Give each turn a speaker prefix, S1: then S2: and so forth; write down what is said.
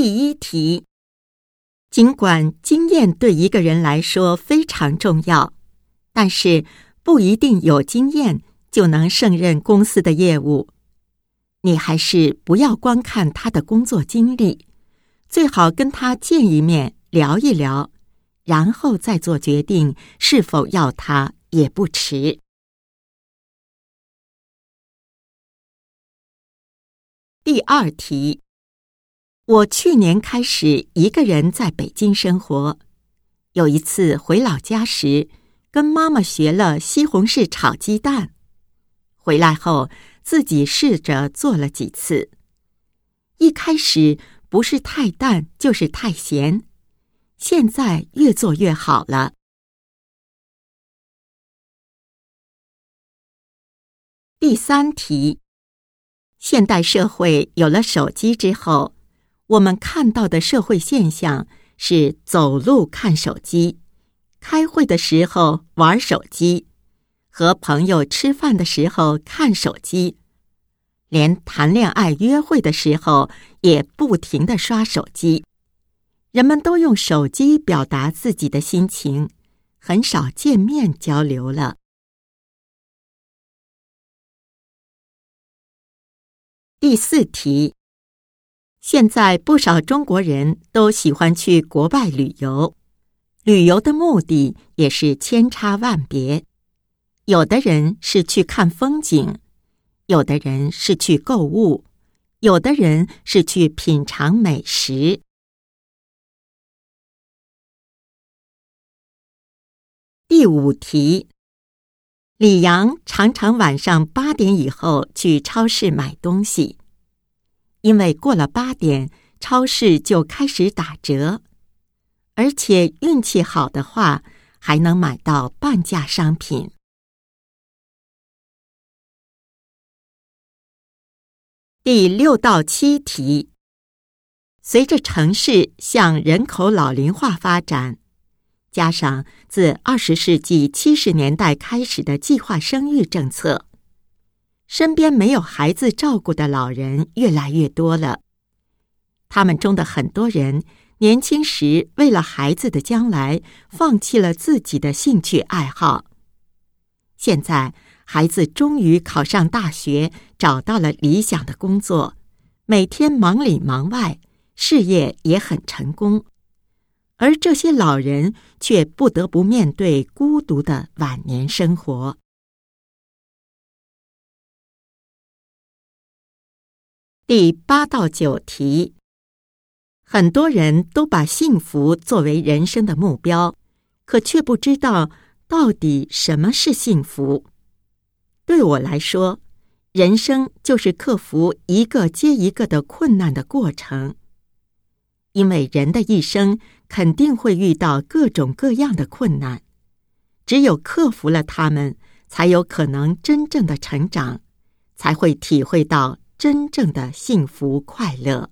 S1: 第一题。尽管经验对一个人来说非常重要，但是不一定有经验就能胜任公司的业务。你还是不要光看他的工作经历，最好跟他见一面聊一聊，然后再做决定是否要他也不迟。第二题。我去年开始一个人在北京生活。有一次回老家时，跟妈妈学了西红柿炒鸡蛋。回来后自己试着做了几次，一开始不是太淡就是太咸，现在越做越好了。第三题：现代社会有了手机之后。我们看到的社会现象是：走路看手机，开会的时候玩手机，和朋友吃饭的时候看手机，连谈恋爱约会的时候也不停的刷手机。人们都用手机表达自己的心情，很少见面交流了。第四题。现在不少中国人都喜欢去国外旅游，旅游的目的也是千差万别。有的人是去看风景，有的人是去购物，有的人是去品尝美食。第五题，李阳常常晚上八点以后去超市买东西。因为过了八点，超市就开始打折，而且运气好的话，还能买到半价商品。第六到七题：随着城市向人口老龄化发展，加上自二十世纪七十年代开始的计划生育政策。身边没有孩子照顾的老人越来越多了，他们中的很多人年轻时为了孩子的将来，放弃了自己的兴趣爱好。现在孩子终于考上大学，找到了理想的工作，每天忙里忙外，事业也很成功，而这些老人却不得不面对孤独的晚年生活。第八到九题，很多人都把幸福作为人生的目标，可却不知道到底什么是幸福。对我来说，人生就是克服一个接一个的困难的过程。因为人的一生肯定会遇到各种各样的困难，只有克服了他们，才有可能真正的成长，才会体会到。真正的幸福快乐。